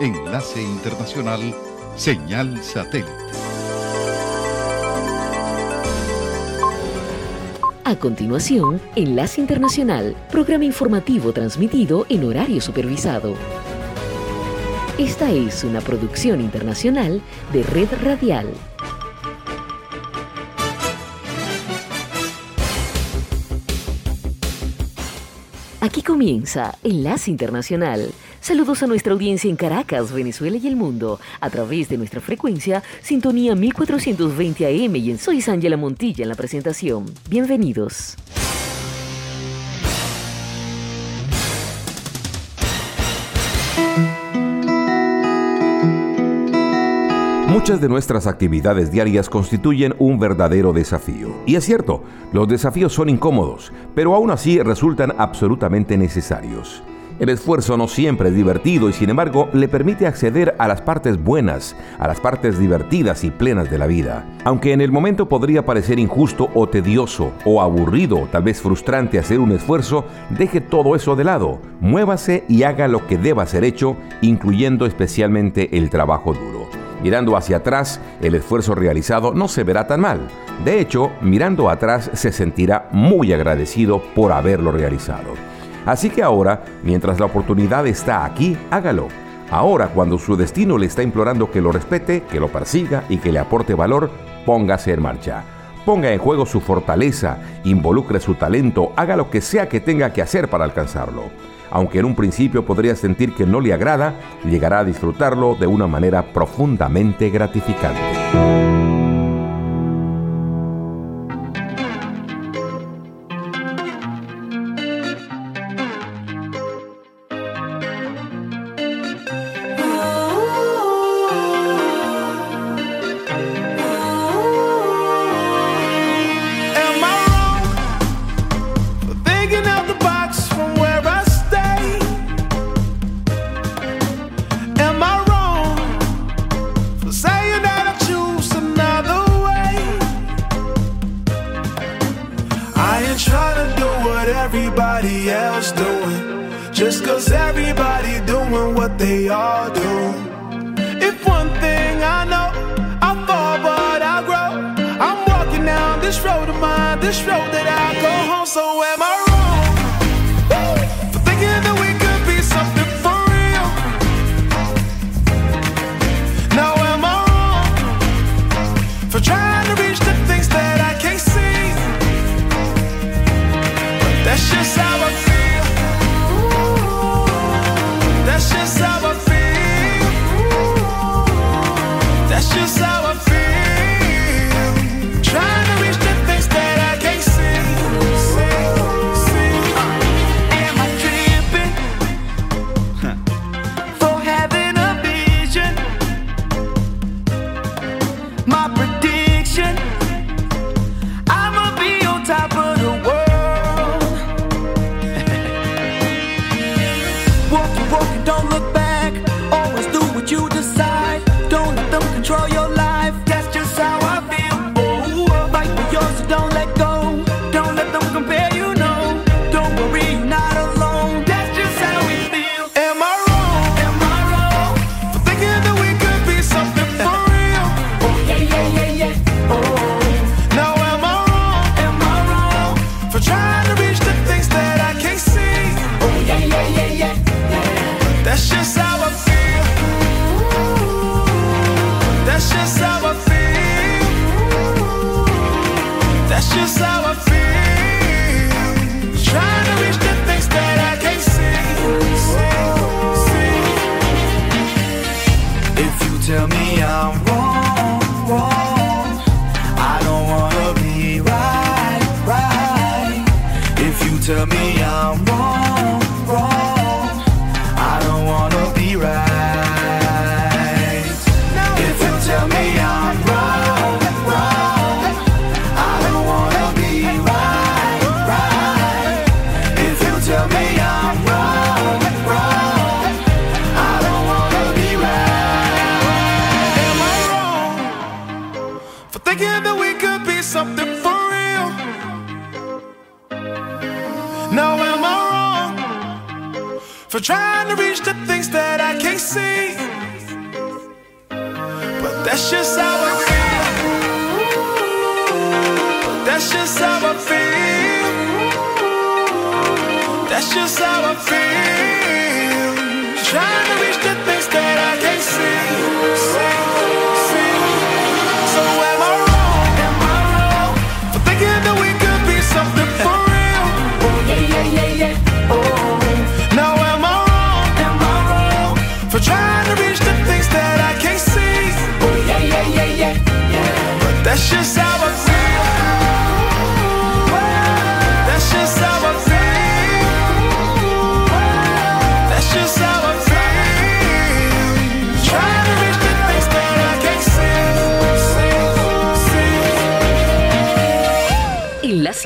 Enlace Internacional Señal Satélite. A continuación, Enlace Internacional, programa informativo transmitido en horario supervisado. Esta es una producción internacional de Red Radial. Aquí comienza Enlace Internacional. Saludos a nuestra audiencia en Caracas, Venezuela y el mundo, a través de nuestra frecuencia Sintonía 1420 AM y en Soy Ángela Montilla en la presentación. Bienvenidos. Muchas de nuestras actividades diarias constituyen un verdadero desafío. Y es cierto, los desafíos son incómodos, pero aún así resultan absolutamente necesarios. El esfuerzo no siempre es divertido y sin embargo le permite acceder a las partes buenas, a las partes divertidas y plenas de la vida. Aunque en el momento podría parecer injusto o tedioso o aburrido, tal vez frustrante hacer un esfuerzo, deje todo eso de lado, muévase y haga lo que deba ser hecho, incluyendo especialmente el trabajo duro. Mirando hacia atrás, el esfuerzo realizado no se verá tan mal. De hecho, mirando atrás se sentirá muy agradecido por haberlo realizado. Así que ahora, mientras la oportunidad está aquí, hágalo. Ahora, cuando su destino le está implorando que lo respete, que lo persiga y que le aporte valor, póngase en marcha. Ponga en juego su fortaleza, involucre su talento, haga lo que sea que tenga que hacer para alcanzarlo aunque en un principio podría sentir que no le agrada, llegará a disfrutarlo de una manera profundamente gratificante.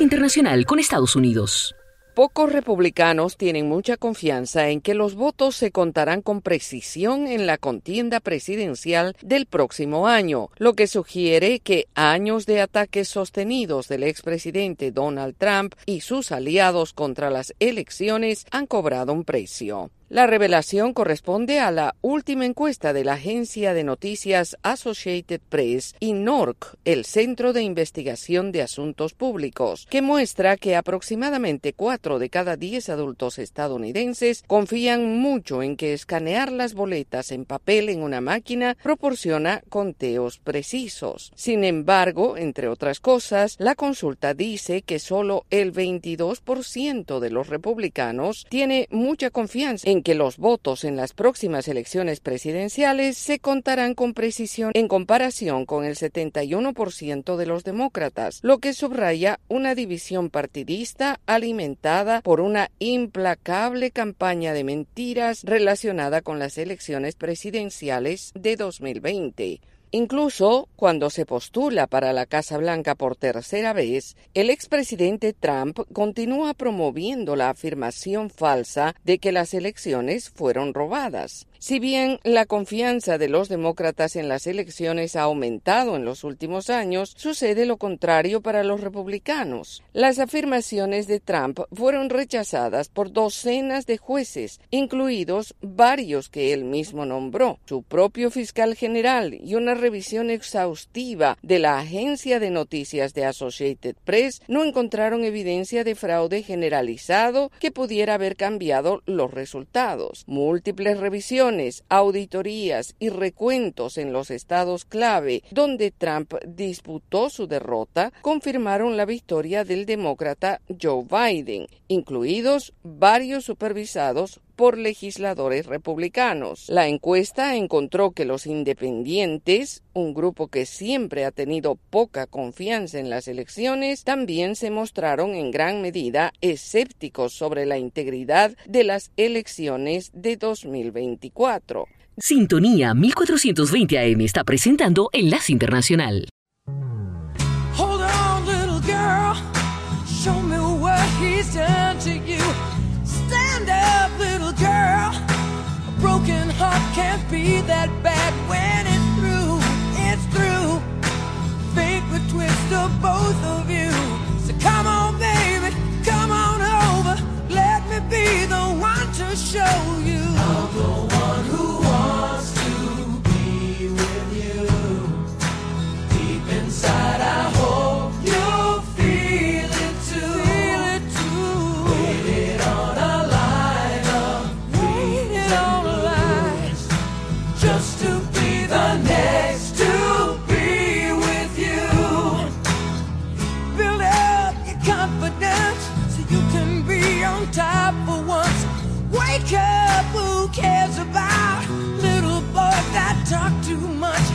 Internacional con Estados Unidos. Pocos republicanos tienen mucha confianza en que los votos se contarán con precisión en la contienda presidencial del próximo año, lo que sugiere que años de ataques sostenidos del expresidente Donald Trump y sus aliados contra las elecciones han cobrado un precio. La revelación corresponde a la última encuesta de la agencia de noticias Associated Press y NORC, el Centro de Investigación de Asuntos Públicos, que muestra que aproximadamente 4 de cada 10 adultos estadounidenses confían mucho en que escanear las boletas en papel en una máquina proporciona conteos precisos. Sin embargo, entre otras cosas, la consulta dice que solo el 22% de los republicanos tiene mucha confianza en que los votos en las próximas elecciones presidenciales se contarán con precisión en comparación con el 71% de los demócratas, lo que subraya una división partidista alimentada por una implacable campaña de mentiras relacionada con las elecciones presidenciales de 2020. Incluso cuando se postula para la Casa Blanca por tercera vez, el expresidente Trump continúa promoviendo la afirmación falsa de que las elecciones fueron robadas. Si bien la confianza de los demócratas en las elecciones ha aumentado en los últimos años, sucede lo contrario para los republicanos. Las afirmaciones de Trump fueron rechazadas por docenas de jueces, incluidos varios que él mismo nombró, su propio fiscal general y una revisión exhaustiva de la agencia de noticias de Associated Press no encontraron evidencia de fraude generalizado que pudiera haber cambiado los resultados. Múltiples revisiones auditorías y recuentos en los estados clave donde Trump disputó su derrota confirmaron la victoria del demócrata Joe Biden, incluidos varios supervisados por legisladores republicanos. La encuesta encontró que los independientes, un grupo que siempre ha tenido poca confianza en las elecciones, también se mostraron en gran medida escépticos sobre la integridad de las elecciones de 2024. Sintonía 1420 AM está presentando Enlace Internacional. Hold on, little girl. Show me what he's done to you. Girl. A broken heart can't be that bad when it's through. It's through. Fate would twist of both of you. So come on, baby, come on over. Let me be the one to show you. Talk too much?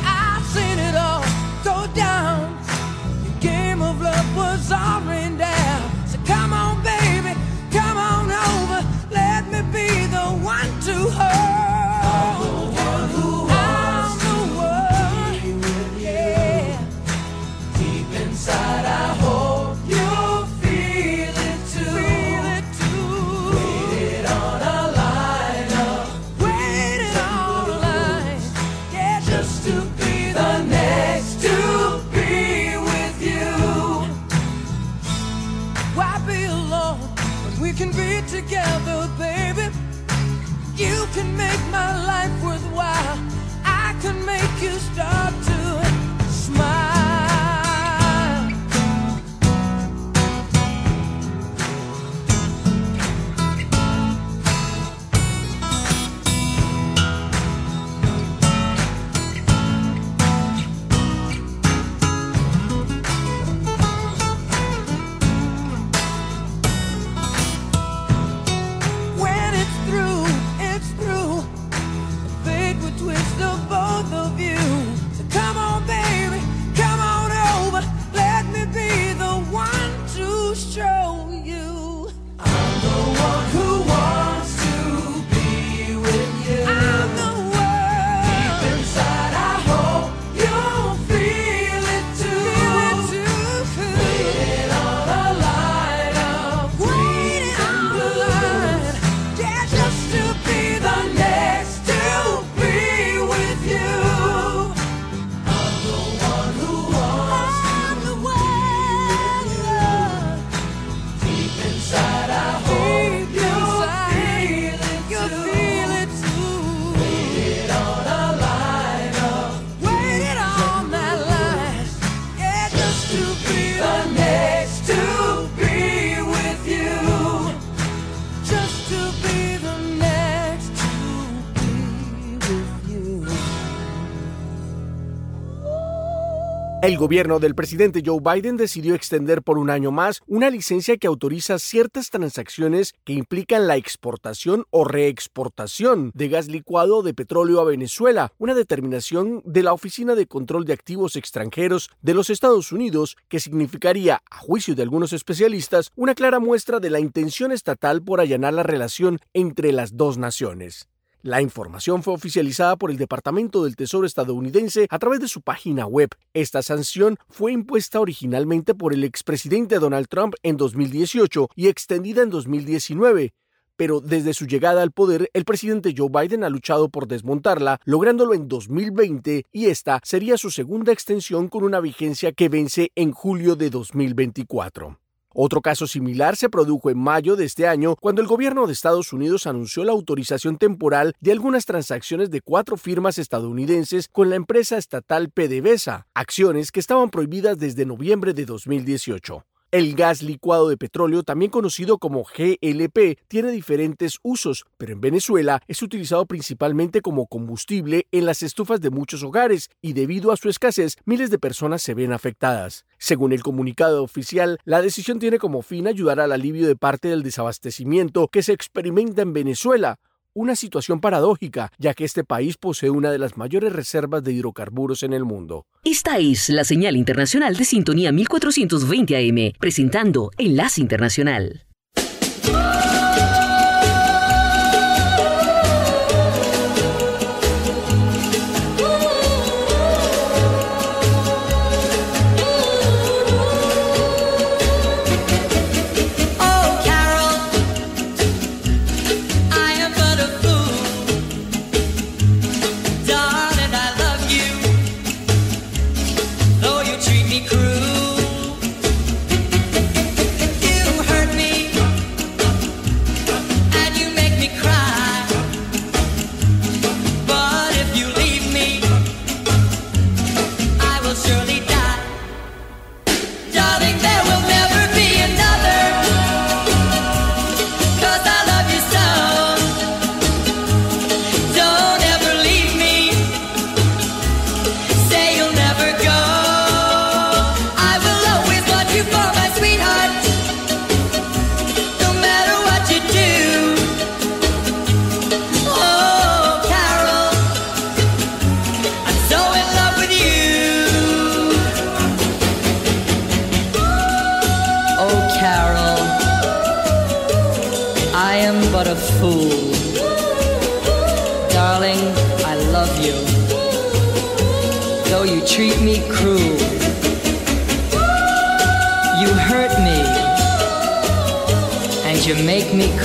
El gobierno del presidente Joe Biden decidió extender por un año más una licencia que autoriza ciertas transacciones que implican la exportación o reexportación de gas licuado de petróleo a Venezuela, una determinación de la Oficina de Control de Activos Extranjeros de los Estados Unidos que significaría, a juicio de algunos especialistas, una clara muestra de la intención estatal por allanar la relación entre las dos naciones. La información fue oficializada por el Departamento del Tesoro estadounidense a través de su página web. Esta sanción fue impuesta originalmente por el expresidente Donald Trump en 2018 y extendida en 2019 pero desde su llegada al poder, el presidente Joe Biden ha luchado por desmontarla, lográndolo en 2020 y esta sería su segunda extensión con una vigencia que vence en julio de 2024. Otro caso similar se produjo en mayo de este año cuando el gobierno de Estados Unidos anunció la autorización temporal de algunas transacciones de cuatro firmas estadounidenses con la empresa estatal PDVSA, acciones que estaban prohibidas desde noviembre de 2018. El gas licuado de petróleo, también conocido como GLP, tiene diferentes usos, pero en Venezuela es utilizado principalmente como combustible en las estufas de muchos hogares y debido a su escasez miles de personas se ven afectadas. Según el comunicado oficial, la decisión tiene como fin ayudar al alivio de parte del desabastecimiento que se experimenta en Venezuela, una situación paradójica, ya que este país posee una de las mayores reservas de hidrocarburos en el mundo. Esta es la señal internacional de sintonía 1420 AM, presentando Enlace Internacional.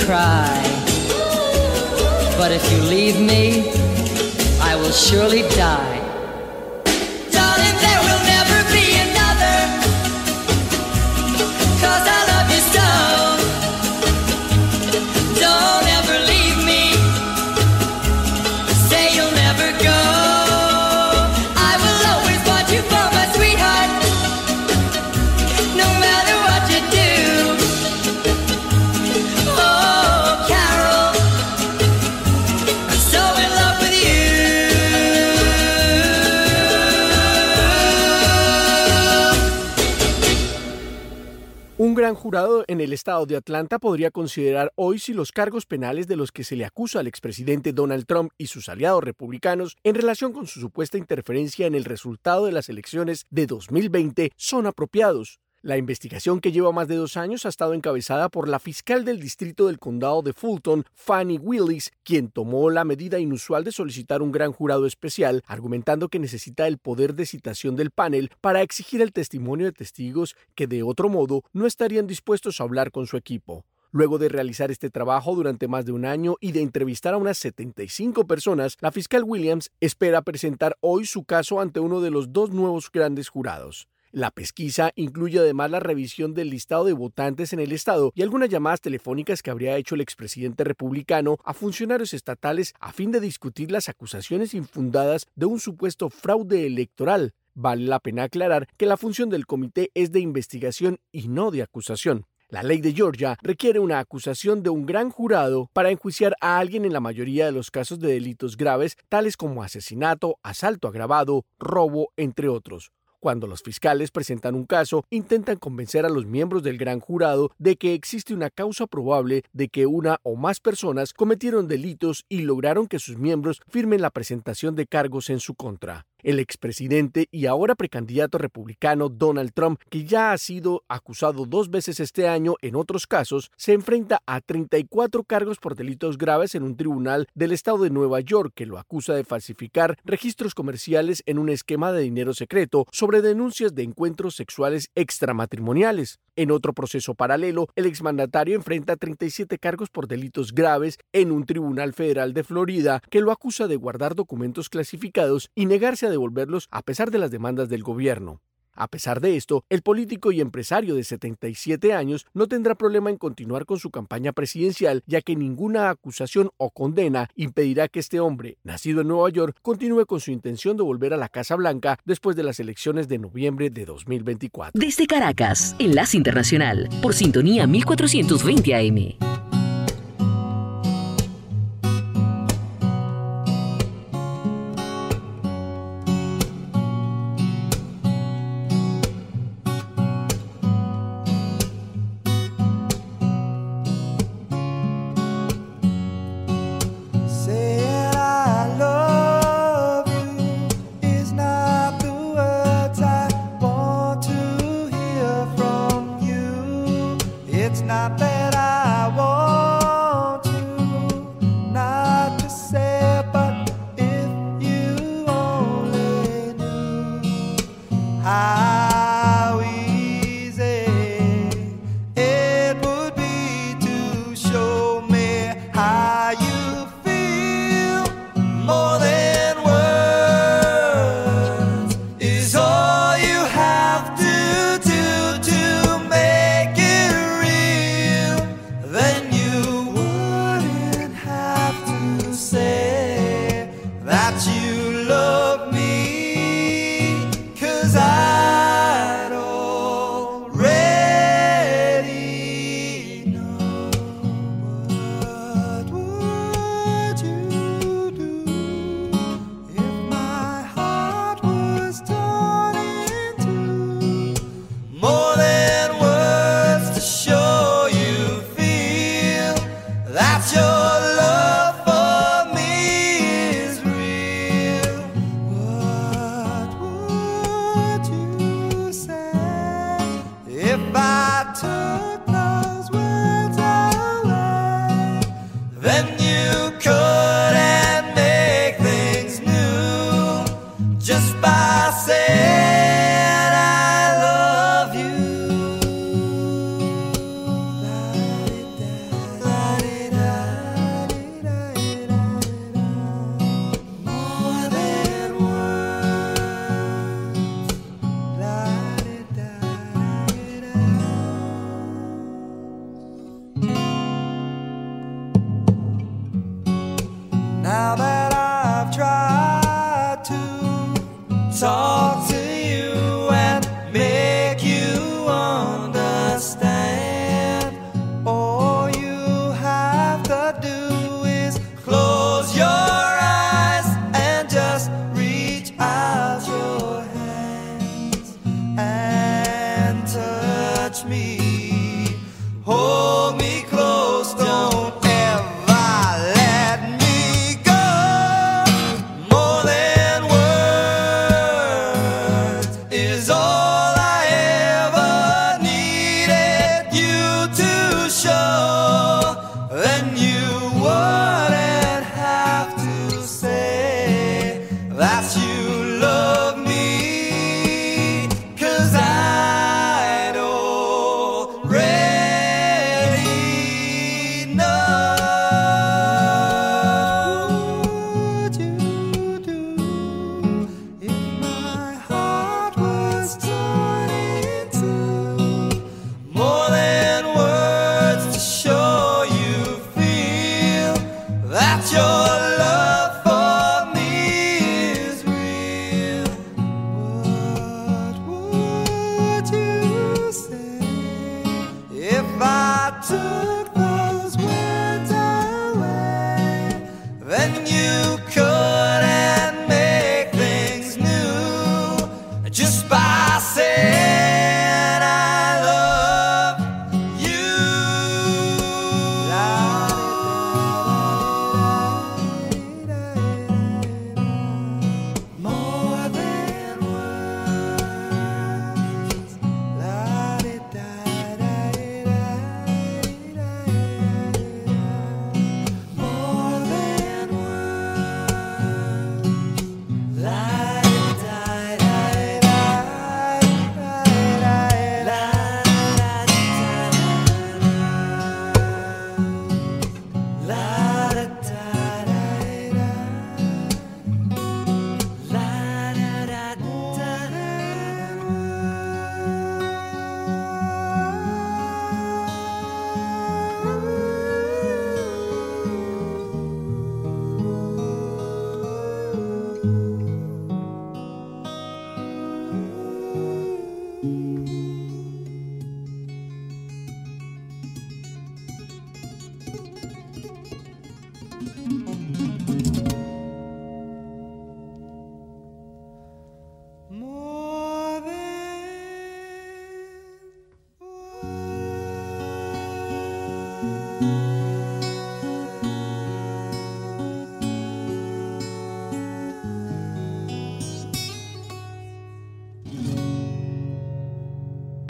cry. But if you leave me, I will surely die. En el estado de Atlanta podría considerar hoy si los cargos penales de los que se le acusa al expresidente Donald Trump y sus aliados republicanos en relación con su supuesta interferencia en el resultado de las elecciones de 2020 son apropiados. La investigación que lleva más de dos años ha estado encabezada por la fiscal del distrito del condado de Fulton, Fanny Willis, quien tomó la medida inusual de solicitar un gran jurado especial, argumentando que necesita el poder de citación del panel para exigir el testimonio de testigos que de otro modo no estarían dispuestos a hablar con su equipo. Luego de realizar este trabajo durante más de un año y de entrevistar a unas 75 personas, la fiscal Williams espera presentar hoy su caso ante uno de los dos nuevos grandes jurados. La pesquisa incluye además la revisión del listado de votantes en el estado y algunas llamadas telefónicas que habría hecho el expresidente republicano a funcionarios estatales a fin de discutir las acusaciones infundadas de un supuesto fraude electoral. Vale la pena aclarar que la función del comité es de investigación y no de acusación. La ley de Georgia requiere una acusación de un gran jurado para enjuiciar a alguien en la mayoría de los casos de delitos graves, tales como asesinato, asalto agravado, robo, entre otros. Cuando los fiscales presentan un caso, intentan convencer a los miembros del gran jurado de que existe una causa probable de que una o más personas cometieron delitos y lograron que sus miembros firmen la presentación de cargos en su contra. El expresidente y ahora precandidato republicano Donald Trump, que ya ha sido acusado dos veces este año en otros casos, se enfrenta a 34 cargos por delitos graves en un tribunal del estado de Nueva York que lo acusa de falsificar registros comerciales en un esquema de dinero secreto sobre denuncias de encuentros sexuales extramatrimoniales. En otro proceso paralelo, el exmandatario enfrenta 37 cargos por delitos graves en un tribunal federal de Florida que lo acusa de guardar documentos clasificados y negarse a devolverlos a pesar de las demandas del gobierno. A pesar de esto, el político y empresario de 77 años no tendrá problema en continuar con su campaña presidencial, ya que ninguna acusación o condena impedirá que este hombre, nacido en Nueva York, continúe con su intención de volver a la Casa Blanca después de las elecciones de noviembre de 2024. Desde Caracas, Enlace Internacional, por sintonía 1420 AM.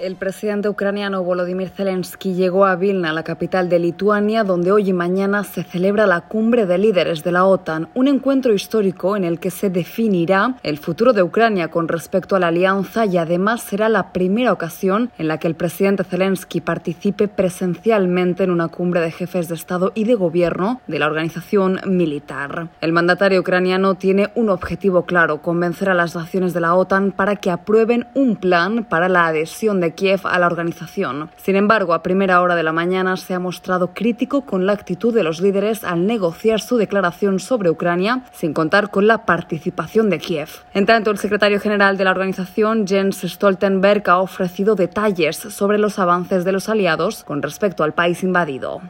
El presidente ucraniano Volodymyr Zelensky llegó a Vilna, la capital de Lituania, donde hoy y mañana se celebra la cumbre de líderes de la OTAN, un encuentro histórico en el que se definirá el futuro de Ucrania con respecto a la alianza y además será la primera ocasión en la que el presidente Zelensky participe presencialmente en una cumbre de jefes de Estado y de Gobierno de la organización militar. El mandatario ucraniano tiene un objetivo claro, convencer a las naciones de la OTAN para que aprueben un plan para la adhesión de Kiev a la organización. Sin embargo, a primera hora de la mañana se ha mostrado crítico con la actitud de los líderes al negociar su declaración sobre Ucrania sin contar con la participación de Kiev. En tanto, el secretario general de la organización, Jens Stoltenberg, ha ofrecido detalles sobre los avances de los aliados con respecto al país invadido.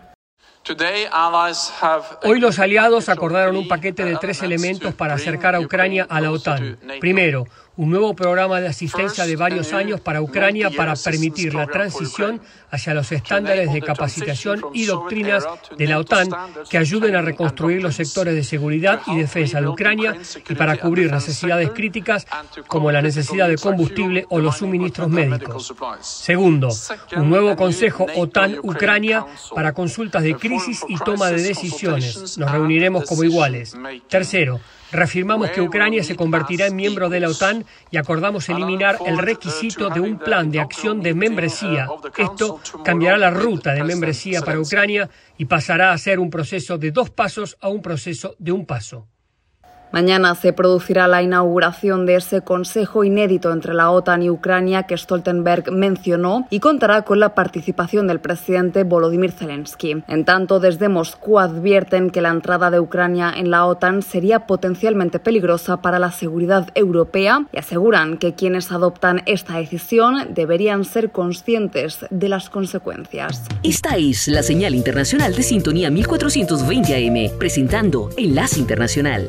Hoy los aliados acordaron un paquete de tres elementos para acercar a Ucrania a la OTAN. Primero, un nuevo programa de asistencia de varios años para Ucrania para permitir la transición hacia los estándares de capacitación y doctrinas de la OTAN que ayuden a reconstruir los sectores de seguridad y defensa de Ucrania y para cubrir necesidades críticas como la necesidad de combustible o los suministros médicos. Segundo, un nuevo Consejo OTAN-Ucrania para consultas de crisis y toma de decisiones. Nos reuniremos como iguales. Tercero, Reafirmamos que Ucrania se convertirá en miembro de la OTAN y acordamos eliminar el requisito de un plan de acción de membresía. Esto cambiará la ruta de membresía para Ucrania y pasará a ser un proceso de dos pasos a un proceso de un paso. Mañana se producirá la inauguración de ese consejo inédito entre la OTAN y Ucrania que Stoltenberg mencionó y contará con la participación del presidente Volodymyr Zelensky. En tanto, desde Moscú advierten que la entrada de Ucrania en la OTAN sería potencialmente peligrosa para la seguridad europea y aseguran que quienes adoptan esta decisión deberían ser conscientes de las consecuencias. Esta es la señal internacional de sintonía 1420 AM, presentando Enlace Internacional.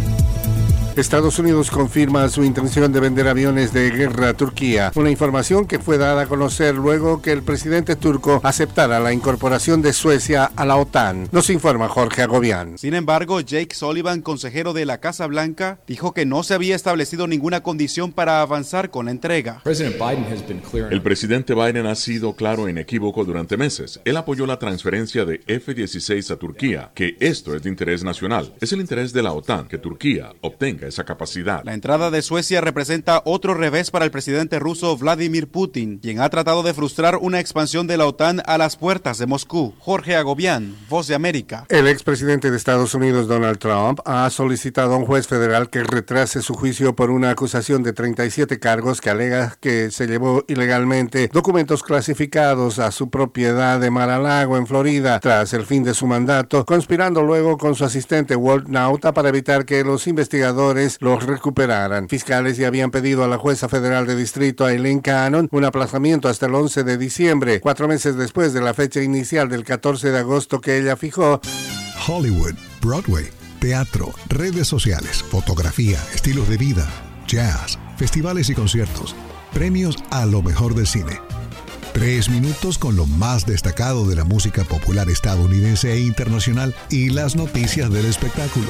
Estados Unidos confirma su intención de vender aviones de guerra a Turquía, una información que fue dada a conocer luego que el presidente turco aceptara la incorporación de Suecia a la OTAN. Nos informa Jorge Agobián. Sin embargo, Jake Sullivan, consejero de la Casa Blanca, dijo que no se había establecido ninguna condición para avanzar con la entrega. El presidente Biden ha sido claro e inequívoco durante meses. Él apoyó la transferencia de F-16 a Turquía, que esto es de interés nacional. Es el interés de la OTAN que Turquía obtenga esa capacidad. La entrada de Suecia representa otro revés para el presidente ruso Vladimir Putin, quien ha tratado de frustrar una expansión de la OTAN a las puertas de Moscú. Jorge Agobián, Voz de América. El expresidente de Estados Unidos, Donald Trump, ha solicitado a un juez federal que retrase su juicio por una acusación de 37 cargos que alega que se llevó ilegalmente documentos clasificados a su propiedad de Mar-a-Lago en Florida tras el fin de su mandato, conspirando luego con su asistente Walt Nauta para evitar que los investigadores los recuperaran. Fiscales ya habían pedido a la jueza federal de distrito Eileen Cannon un aplazamiento hasta el 11 de diciembre, cuatro meses después de la fecha inicial del 14 de agosto que ella fijó. Hollywood, Broadway, teatro, redes sociales, fotografía, estilos de vida, jazz, festivales y conciertos, premios a lo mejor del cine. Tres minutos con lo más destacado de la música popular estadounidense e internacional y las noticias del espectáculo.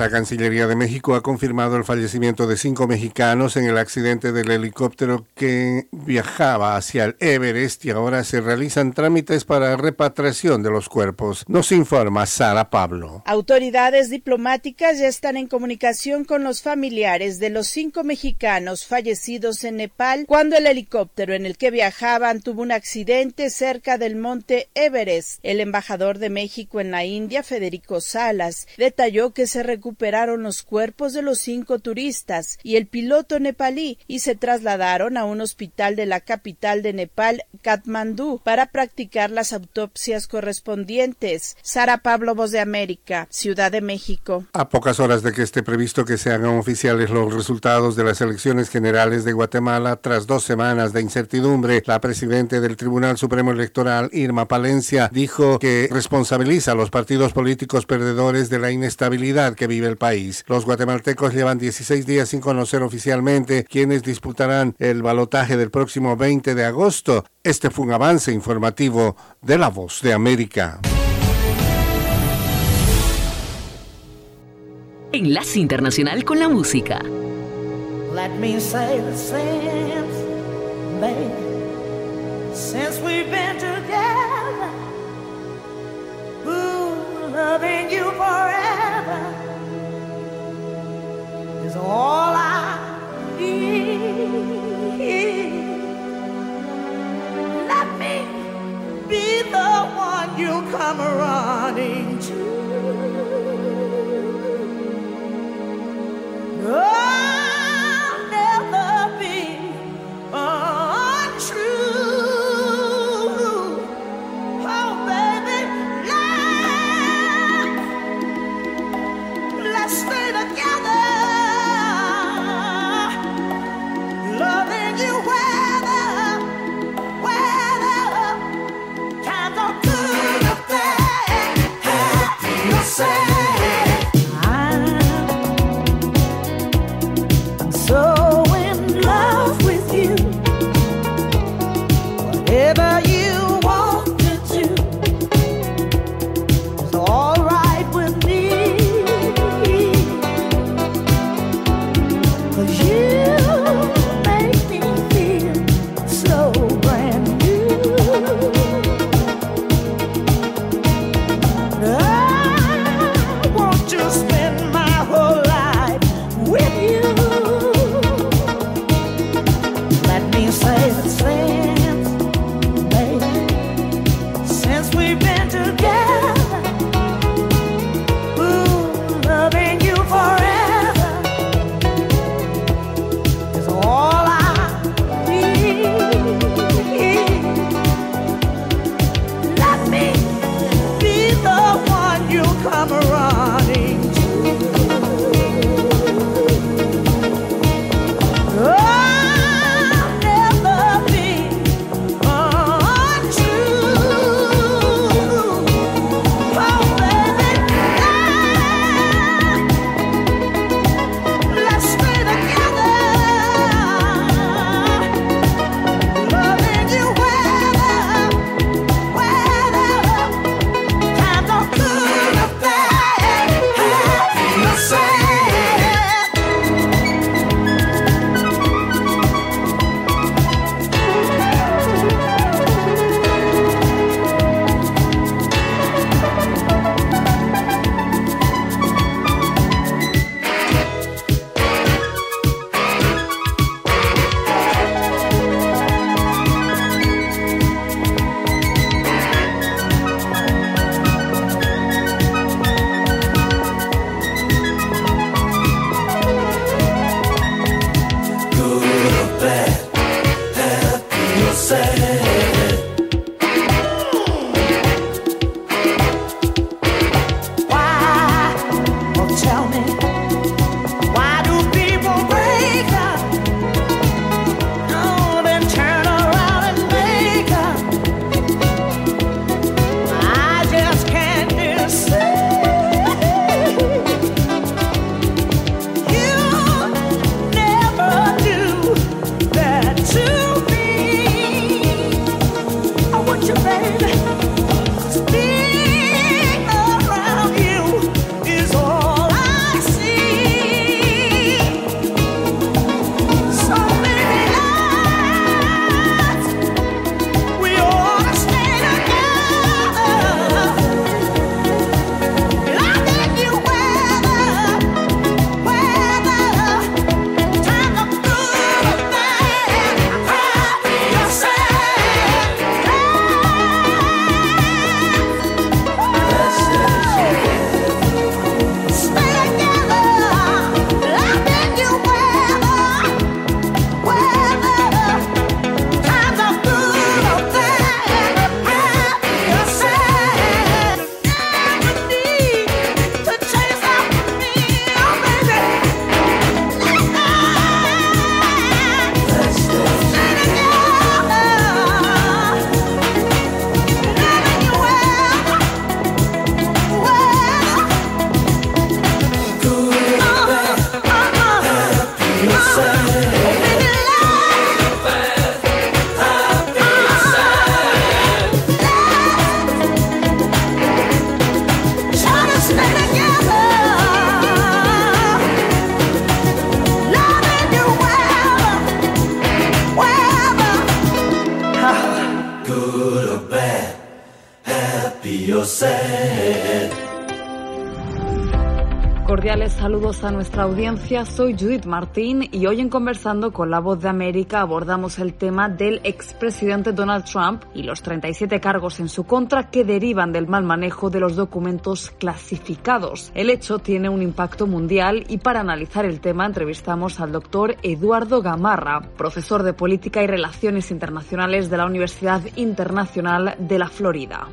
La Cancillería de México ha confirmado el fallecimiento de cinco mexicanos en el accidente del helicóptero que viajaba hacia el Everest y ahora se realizan trámites para repatriación de los cuerpos. Nos informa Sara Pablo. Autoridades diplomáticas ya están en comunicación con los familiares de los cinco mexicanos fallecidos en Nepal cuando el helicóptero en el que viajaban tuvo un accidente cerca del monte Everest. El embajador de México en la India, Federico Salas, detalló que se recuperaron los cuerpos de los cinco turistas y el piloto nepalí y se trasladaron a un hospital de la capital de Nepal, Katmandú, para practicar las autopsias correspondientes. Sara Pablo, Voz de América, Ciudad de México. A pocas horas de que esté previsto que se hagan oficiales los resultados de las elecciones generales de Guatemala, tras dos semanas de incertidumbre, la presidenta del Tribunal Supremo Electoral, Irma Palencia, dijo que responsabiliza a los partidos políticos perdedores de la inestabilidad que vive el país. Los guatemaltecos llevan 16 días sin conocer oficialmente quiénes disputarán el balotaje del próximo 20 de agosto. Este fue un avance informativo de La Voz de América. Enlace Internacional con la Música. Let me say the same, baby. Since we've been together, ooh, loving you forever all I need. Let me be the one you come running to. A nuestra audiencia, soy Judith Martín y hoy en Conversando con la Voz de América abordamos el tema del expresidente Donald Trump y los 37 cargos en su contra que derivan del mal manejo de los documentos clasificados. El hecho tiene un impacto mundial y para analizar el tema entrevistamos al doctor Eduardo Gamarra, profesor de Política y Relaciones Internacionales de la Universidad Internacional de la Florida.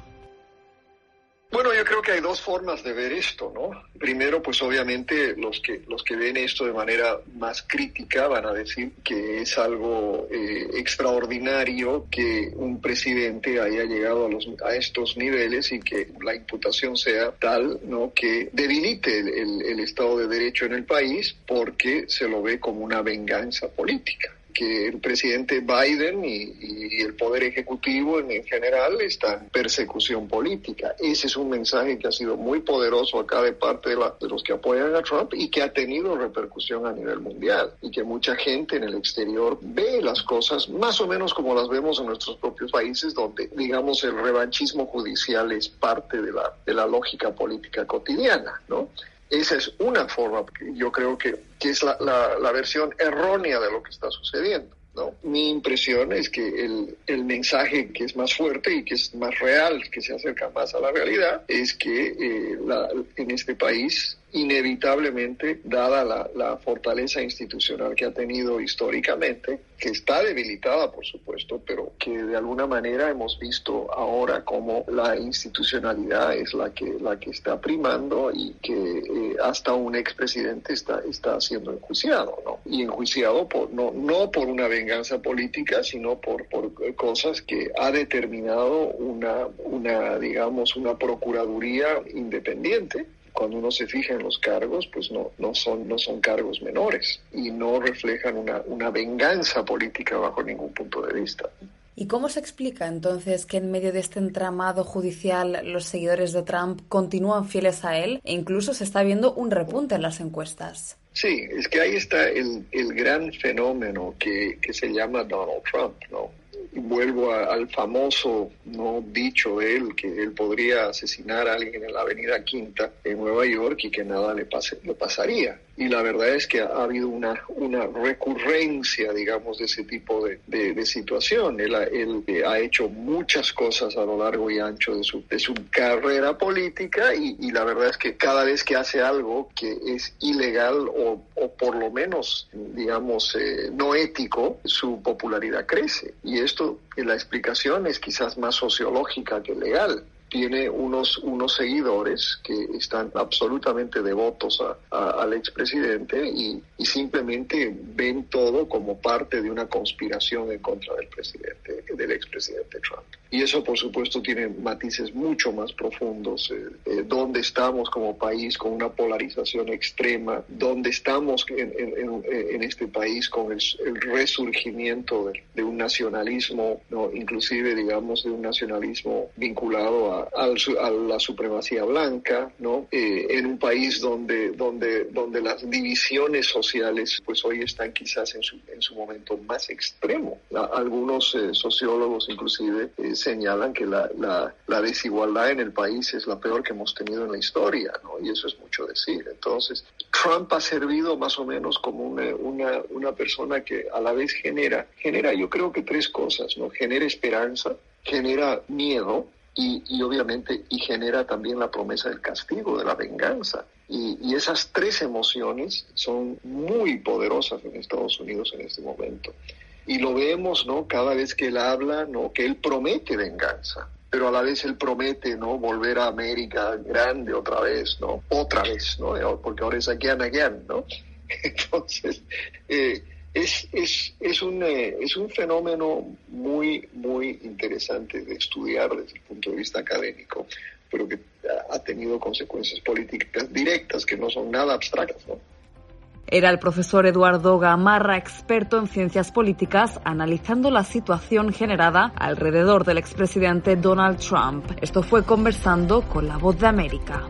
Bueno, yo creo que hay dos formas de ver esto, ¿no? Primero, pues obviamente los que los que ven esto de manera más crítica van a decir que es algo eh, extraordinario que un presidente haya llegado a, los, a estos niveles y que la imputación sea tal, ¿no? Que debilite el, el Estado de Derecho en el país porque se lo ve como una venganza política que el presidente Biden y, el Poder Ejecutivo en, general están en persecución política. Ese es un mensaje que ha sido muy poderoso acá de parte de, de los que apoyan a Trump y que ha tenido repercusión a nivel mundial y que mucha gente en el exterior ve las cosas más o menos como las vemos en nuestros propios países donde digamos el revanchismo judicial es parte de la, de la lógica política cotidiana, ¿no? Esa es una forma, yo creo que, que es la, la, versión errónea de lo que está sucediendo. ¿no? Mi impresión es que el, el, mensaje que es más fuerte y que es más real, que se acerca más a la realidad, es que eh, la, en este país inevitablemente, dada la, la, fortaleza institucional que ha tenido históricamente, que está debilitada, por supuesto, pero que de alguna manera hemos visto ahora como la institucionalidad es la que, la que está primando y que eh, hasta un expresidente está, está siendo enjuiciado, ¿no? Y enjuiciado por, no, no por una venganza política, sino por, por cosas que ha determinado una, una, digamos, una procuraduría independiente cuando uno se fija en los cargos, pues no, no, son, no son cargos menores y no reflejan una, una venganza política bajo ningún punto de vista. ¿Y cómo se explica entonces que en medio de este entramado judicial los seguidores de Trump continúan fieles a él e incluso se está viendo un repunte en las encuestas? Sí, es que ahí está el, el gran fenómeno que, que se llama Donald Trump, ¿no? Vuelvo al famoso no dicho de él que él podría asesinar a alguien en la Avenida Quinta en Nueva York y que nada le pase, le pasaría y la verdad es que ha, habido una, una recurrencia, digamos, de ese tipo de, de, situación. Él, él eh, ha hecho muchas cosas a lo largo y ancho de su, de su carrera política y, y, la verdad es que cada vez que hace algo que es ilegal o, o por lo menos, digamos, eh, no ético, su popularidad crece. Y esto, la explicación es quizás más sociológica que legal tiene unos, unos seguidores que están absolutamente devotos a, al expresidente y, y, simplemente ven todo como parte de una conspiración en contra del presidente, del expresidente Trump. Y eso, por supuesto, tiene matices mucho más profundos. Eh, eh, ¿Dónde estamos como país con una polarización extrema? ¿Dónde estamos en, en, en este país con el, el resurgimiento de, de, un nacionalismo, ¿no? inclusive, digamos, de un nacionalismo vinculado a, a, la supremacía blanca, ¿no? Eh, en un país donde, donde, donde las divisiones sociales, pues hoy están quizás en su, en su momento más extremo. algunos eh, sociólogos, inclusive, eh, señalan que la, la, la, desigualdad en el país es la peor que hemos tenido en la historia, ¿no? Y eso es mucho decir. Entonces, Trump ha servido más o menos como una, una, una persona que a la vez genera, genera yo creo que tres cosas, ¿no? Genera esperanza, genera miedo y, y, obviamente y genera también la promesa del castigo, de la venganza. Y, y, esas tres emociones son muy poderosas en Estados Unidos en este momento. Y lo vemos, ¿no? Cada vez que él habla, ¿no? Que él promete venganza, pero a la vez él promete, ¿no? Volver a América grande otra vez, ¿no? Otra vez, ¿no? Porque ahora es again, again, ¿no? Entonces, eh, es, es, es, un, eh, es un fenómeno muy, muy interesante de estudiar desde el punto de vista académico, pero que ha tenido consecuencias políticas directas que no son nada abstractas. Era el profesor Eduardo Gamarra, experto en ciencias políticas, analizando la situación generada alrededor del expresidente Donald Trump. Esto fue conversando con la voz de América.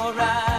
alright.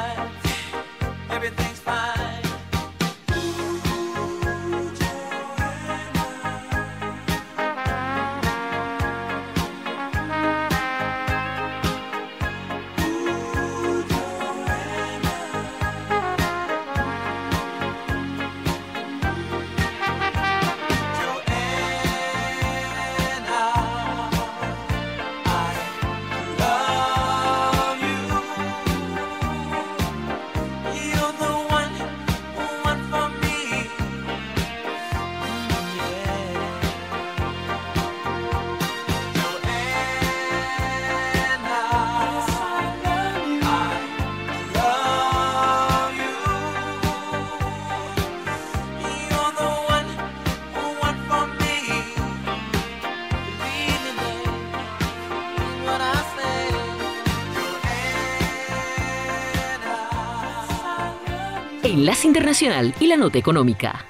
Enlace Internacional y la Nota Económica.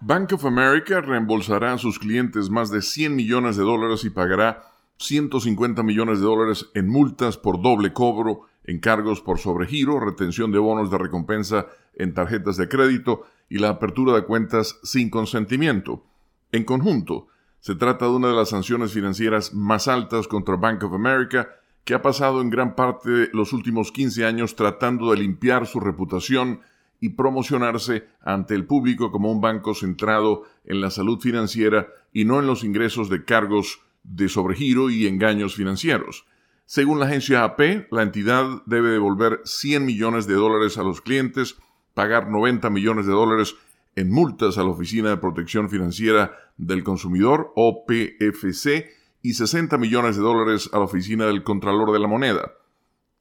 Bank of America reembolsará a sus clientes más de 100 millones de dólares y pagará 150 millones de dólares en multas por doble cobro, encargos por sobregiro, retención de bonos de recompensa en tarjetas de crédito y la apertura de cuentas sin consentimiento. En conjunto, se trata de una de las sanciones financieras más altas contra Bank of America que ha pasado en gran parte los últimos 15 años tratando de limpiar su reputación y promocionarse ante el público como un banco centrado en la salud financiera y no en los ingresos de cargos de sobregiro y engaños financieros. Según la agencia AP, la entidad debe devolver 100 millones de dólares a los clientes, pagar 90 millones de dólares en multas a la Oficina de Protección Financiera del Consumidor, OPFC, y 60 millones de dólares a la Oficina del Contralor de la Moneda.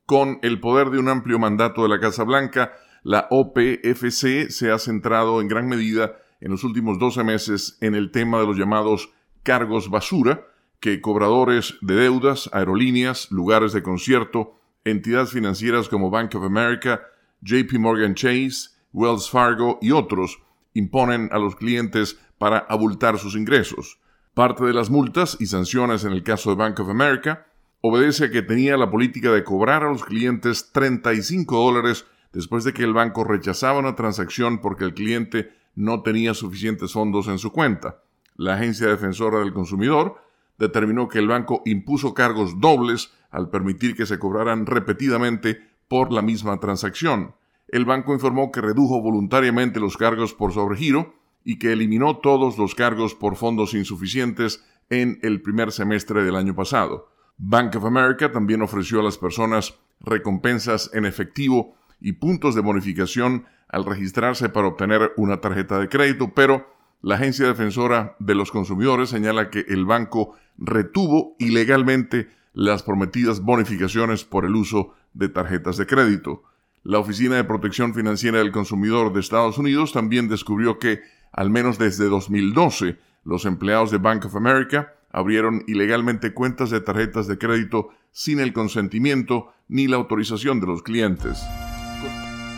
Con el poder de un amplio mandato de la Casa Blanca, la OPFC se ha centrado en gran medida en los últimos 12 meses en el tema de los llamados cargos basura, que cobradores de deudas, aerolíneas, lugares de concierto, entidades financieras como Bank of America, JP Morgan Chase, Wells Fargo y otros imponen a los clientes para abultar sus ingresos. Parte de las multas y sanciones en el caso de Bank of America obedece a que tenía la política de cobrar a los clientes 35 dólares después de que el banco rechazaba una transacción porque el cliente no tenía suficientes fondos en su cuenta. La Agencia Defensora del Consumidor determinó que el banco impuso cargos dobles al permitir que se cobraran repetidamente por la misma transacción. El banco informó que redujo voluntariamente los cargos por sobregiro y que eliminó todos los cargos por fondos insuficientes en el primer semestre del año pasado. Bank of America también ofreció a las personas recompensas en efectivo y puntos de bonificación al registrarse para obtener una tarjeta de crédito, pero la Agencia Defensora de los Consumidores señala que el banco retuvo ilegalmente las prometidas bonificaciones por el uso de tarjetas de crédito. La Oficina de Protección Financiera del Consumidor de Estados Unidos también descubrió que, al menos desde 2012, los empleados de Bank of America abrieron ilegalmente cuentas de tarjetas de crédito sin el consentimiento ni la autorización de los clientes.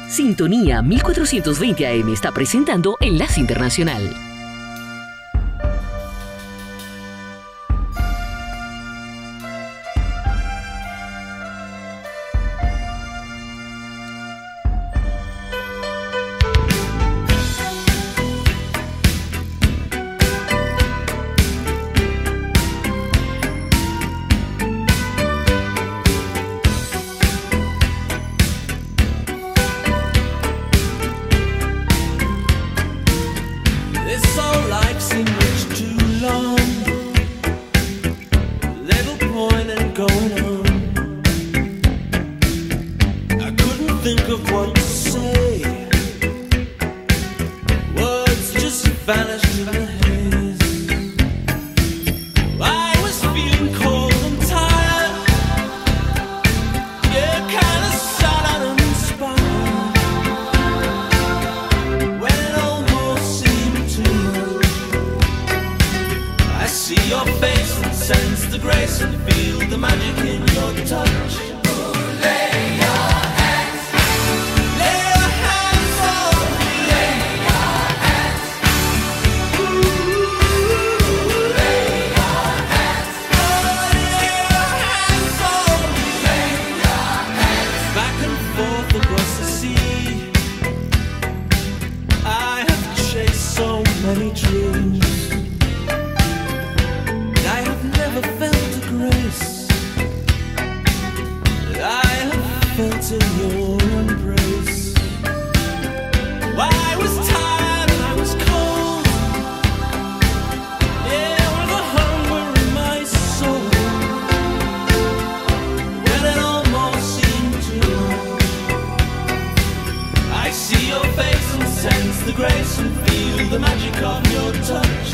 Sintonía 1420 AM está presentando Enlace Internacional. your touch.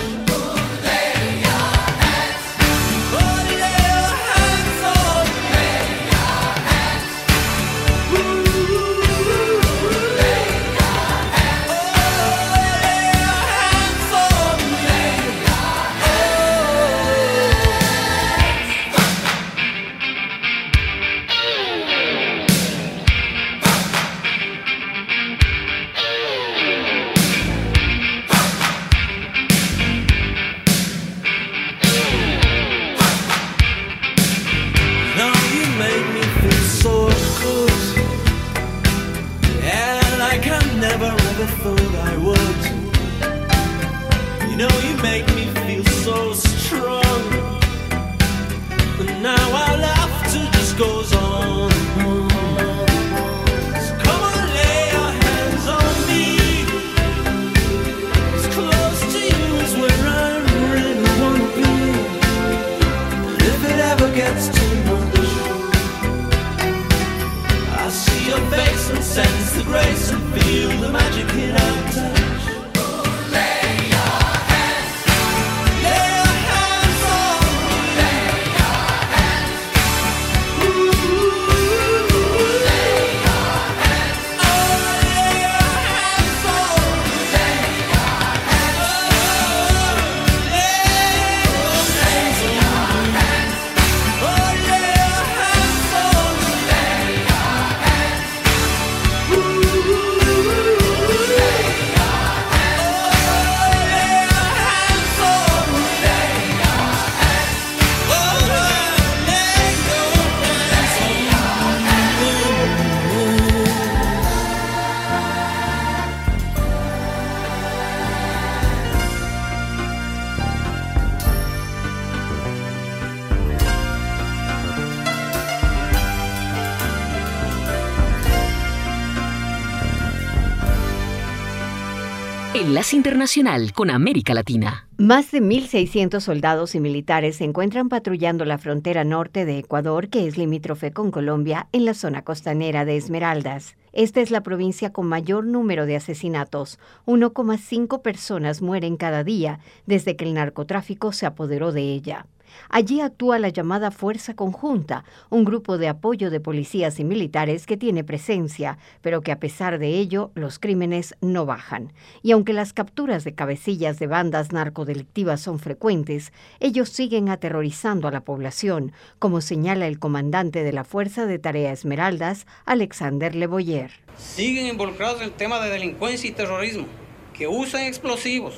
Internacional con América Latina. Más de 1.600 soldados y militares se encuentran patrullando la frontera norte de Ecuador, que es limítrofe con Colombia, en la zona costanera de Esmeraldas. Esta es la provincia con mayor número de asesinatos. 1,5 personas mueren cada día desde que el narcotráfico se apoderó de ella. Allí actúa la llamada Fuerza Conjunta, un grupo de apoyo de policías y militares que tiene presencia, pero que a pesar de ello los crímenes no bajan. Y aunque las capturas de cabecillas de bandas narcodelictivas son frecuentes, ellos siguen aterrorizando a la población, como señala el comandante de la Fuerza de Tarea Esmeraldas, Alexander Leboyer. siguen involucrados en el tema de delincuencia y terrorismo, que usan explosivos,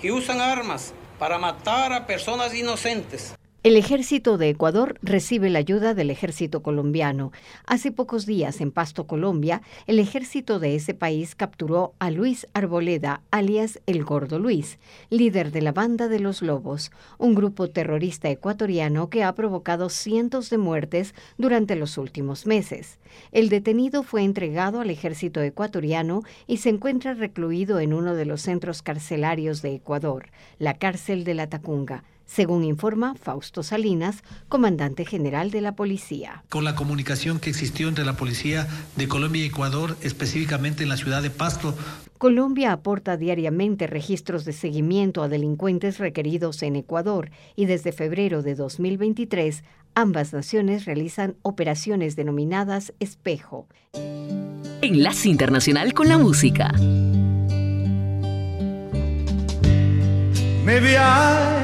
que usan armas para matar a personas inocentes. El ejército de Ecuador recibe la ayuda del ejército colombiano. Hace pocos días, en Pasto, Colombia, el ejército de ese país capturó a Luis Arboleda, alias El Gordo Luis, líder de la Banda de los Lobos, un grupo terrorista ecuatoriano que ha provocado cientos de muertes durante los últimos meses. El detenido fue entregado al ejército ecuatoriano y se encuentra recluido en uno de los centros carcelarios de Ecuador, la cárcel de la Tacunga según informa Fausto Salinas, comandante general de la policía. Con la comunicación que existió entre la policía de Colombia y Ecuador, específicamente en la ciudad de Pasto, Colombia aporta diariamente registros de seguimiento a delincuentes requeridos en Ecuador y desde febrero de 2023 ambas naciones realizan operaciones denominadas espejo. Enlace Internacional con la Música. Maybe I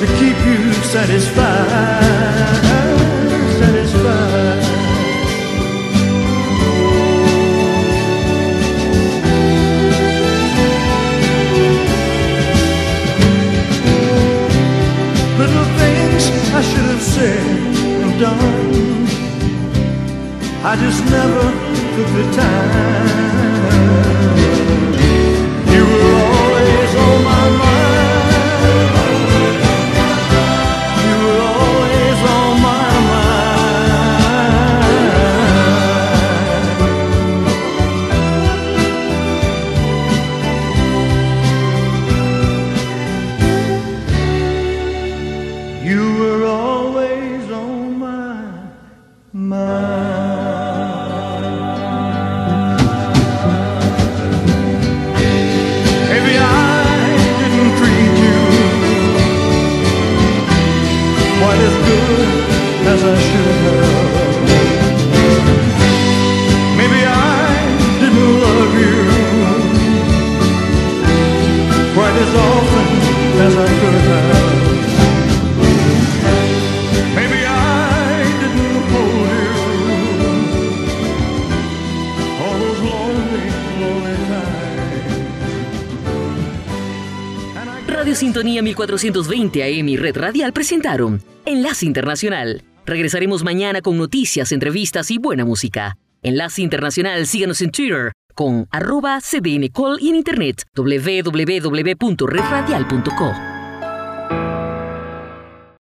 To keep you satisfied. 1420 AM y Red Radial presentaron Enlace Internacional. Regresaremos mañana con noticias, entrevistas y buena música. Enlace Internacional, síganos en Twitter con arroba cdncall y en internet www.redradial.co.